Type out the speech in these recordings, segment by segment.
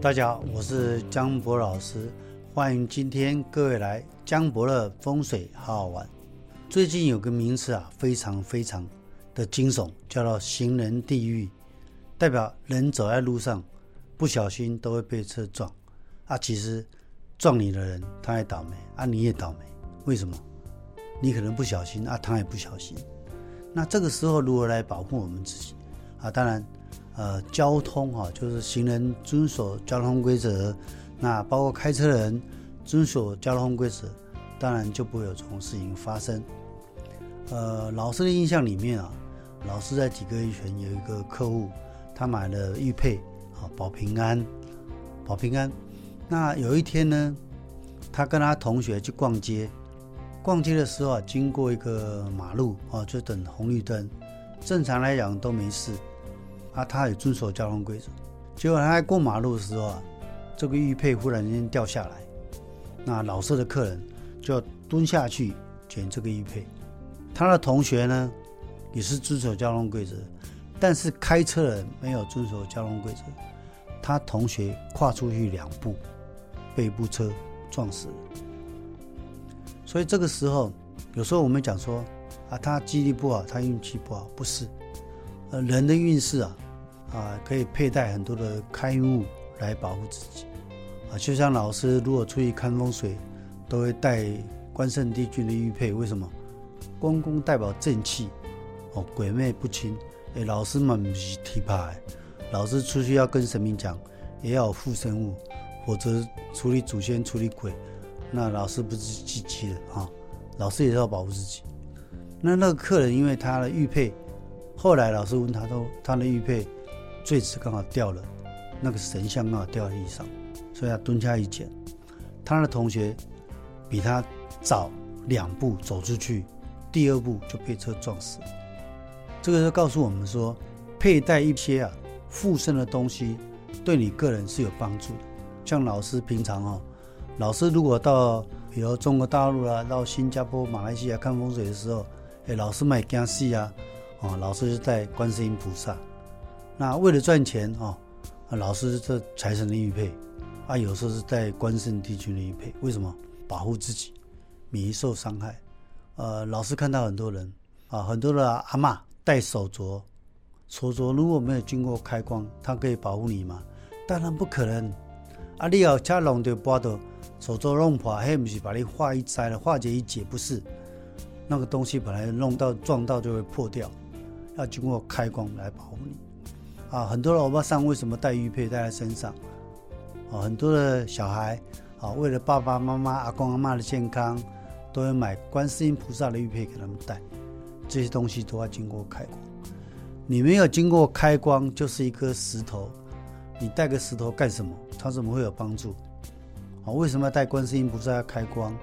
大家好，我是江博老师，欢迎今天各位来江博的风水好好玩。最近有个名词啊，非常非常的惊悚，叫做行人地狱，代表人走在路上不小心都会被车撞啊。其实撞你的人他也倒霉啊，你也倒霉。为什么？你可能不小心啊，他也不小心。那这个时候如何来保护我们自己啊？当然。呃，交通哈，就是行人遵守交通规则，那包括开车的人遵守交通规则，当然就不会有这种事情发生。呃，老师的印象里面啊，老师在几个月前有一个客户，他买了玉佩啊，保平安，保平安。那有一天呢，他跟他同学去逛街，逛街的时候啊，经过一个马路啊，就等红绿灯，正常来讲都没事。啊，他也遵守交通规则，结果他在过马路的时候啊，这个玉佩忽然间掉下来，那老师的客人就蹲下去捡这个玉佩。他的同学呢，也是遵守交通规则，但是开车人没有遵守交通规则，他同学跨出去两步，被一部车撞死了。所以这个时候，有时候我们讲说啊，他记忆力不好，他运气不好，不是，呃，人的运势啊。啊，可以佩戴很多的开物来保护自己啊，就像老师如果出去看风水，都会带关圣帝君的玉佩。为什么？关公代表正气，哦，鬼魅不侵。哎，老师们不是提牌，老师出去要跟神明讲，也要有附身物，否则处理祖先、处理鬼，那老师不是积极的啊。老师也是要保护自己。那那个客人因为他的玉佩，后来老师问他说，他的玉佩。坠子刚好掉了，那个神像刚好掉在地上，所以他蹲下一捡。他的同学比他早两步走出去，第二步就被车撞死。这个就告诉我们说，佩戴一些啊附身的东西，对你个人是有帮助。像老师平常哦，老师如果到比如中国大陆啊，到新加坡、马来西亚看风水的时候，哎，老师买江西啊，哦，老师就带观世音菩萨。那为了赚钱啊，老师这财神的玉佩啊，有时候是在关圣帝君的玉佩，为什么？保护自己，免于受伤害。呃，老师看到很多人啊，很多的阿妈戴手镯，手镯如果没有经过开光，它可以保护你吗？当然不可能。啊，你要恰弄到把的手镯弄破，还不是把你化一灾了，化解一解不是？那个东西本来弄到撞到就会破掉，要经过开光来保护你。啊，很多的欧巴桑为什么戴玉佩戴在身上？啊，很多的小孩啊，为了爸爸妈妈、阿公阿妈的健康，都会买观世音菩萨的玉佩给他们戴。这些东西都要经过开光。你没有经过开光，就是一颗石头。你带个石头干什么？它怎么会有帮助？啊，为什么要带观世音菩萨要开光？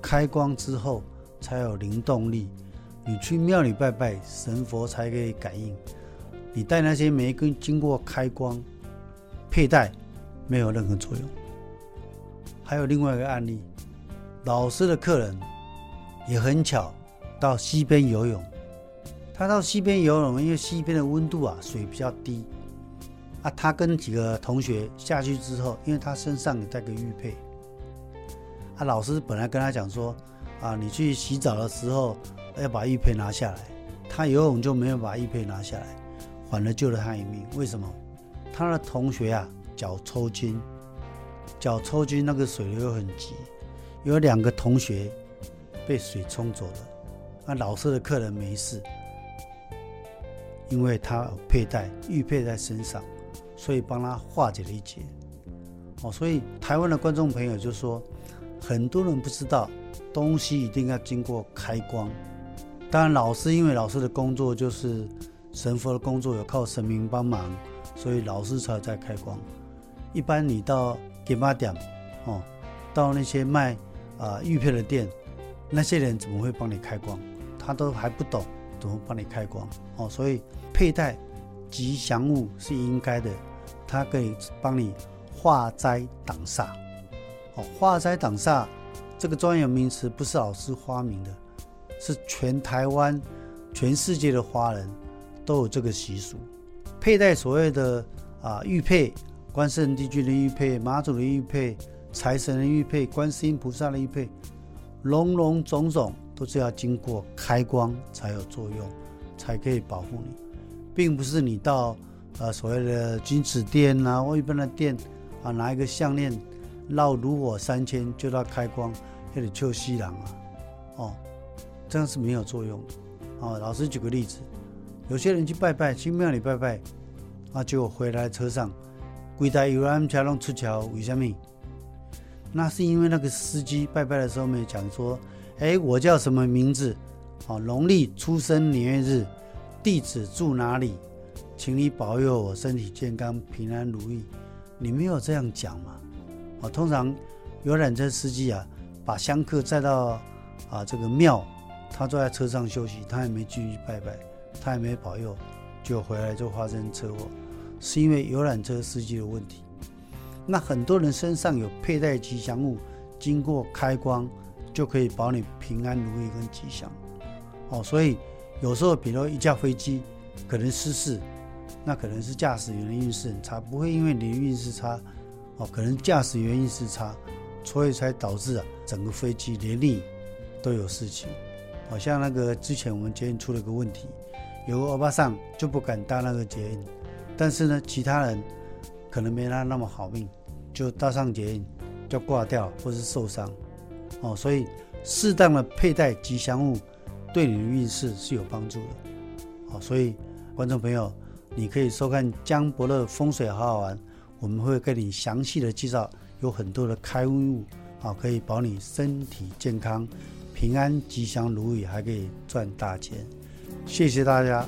开光之后才有灵动力。你去庙里拜拜，神佛才可以感应。你戴那些没跟经过开光佩戴，没有任何作用。还有另外一个案例，老师的客人也很巧，到溪边游泳。他到溪边游泳，因为溪边的温度啊，水比较低。啊，他跟几个同学下去之后，因为他身上也带个玉佩。啊，老师本来跟他讲说，啊，你去洗澡的时候要把玉佩拿下来。他游泳就没有把玉佩拿下来。反而救了他一命。为什么？他的同学啊，脚抽筋，脚抽筋，那个水流又很急，有两个同学被水冲走了。那老师的客人没事，因为他佩戴玉佩在身上，所以帮他化解了一劫。哦，所以台湾的观众朋友就说，很多人不知道东西一定要经过开光。当然，老师因为老师的工作就是。神佛的工作有靠神明帮忙，所以老师才在开光。一般你到给妈点，哦，到那些卖啊玉佩的店，那些人怎么会帮你开光？他都还不懂怎么帮你开光哦。所以佩戴吉祥物是应该的，它可以帮你化灾挡煞。哦，化灾挡煞这个专有名词不是老师发明的，是全台湾、全世界的华人。都有这个习俗，佩戴所谓的啊玉佩、观世音帝君的玉佩、妈祖的玉佩、财神的玉佩、观世音菩萨的玉佩，龙龙种种都是要经过开光才有作用，才可以保护你，并不是你到呃所谓的金子店啊或一般的店啊拿一个项链绕炉火三千就到开光，那里就西郎啊，哦，这样是没有作用的。哦，老师举个例子，有些人去拜拜，去庙里拜拜，啊，结果回来车上。柜台有人车拢出桥，为什么？那是因为那个司机拜拜的时候没有讲说，哎，我叫什么名字？哦，农历出生年月日，地址住哪里？请你保佑我身体健康、平安如意。你没有这样讲嘛？哦，通常游览车司机啊，把香客载到啊这个庙，他坐在车上休息，他也没继续拜拜，他也没保佑，就回来就发生车祸。是因为游览车司机的问题，那很多人身上有佩戴吉祥物，经过开光就可以保你平安如意跟吉祥。哦，所以有时候比如一架飞机可能失事，那可能是驾驶员的运势很差，不会因为你的运势差，哦，可能驾驶员运势差，所以才导致啊整个飞机连你都有事情。好像那个之前我们捷运出了个问题，有个欧巴桑就不敢搭那个捷运。但是呢，其他人可能没他那么好命，就搭上捷运就挂掉或是受伤哦。所以适当的佩戴吉祥物对你的运势是有帮助的哦。所以观众朋友，你可以收看江伯乐风水好好玩，我们会跟你详细的介绍，有很多的开运物啊，可以保你身体健康、平安吉祥如意，还可以赚大钱。谢谢大家。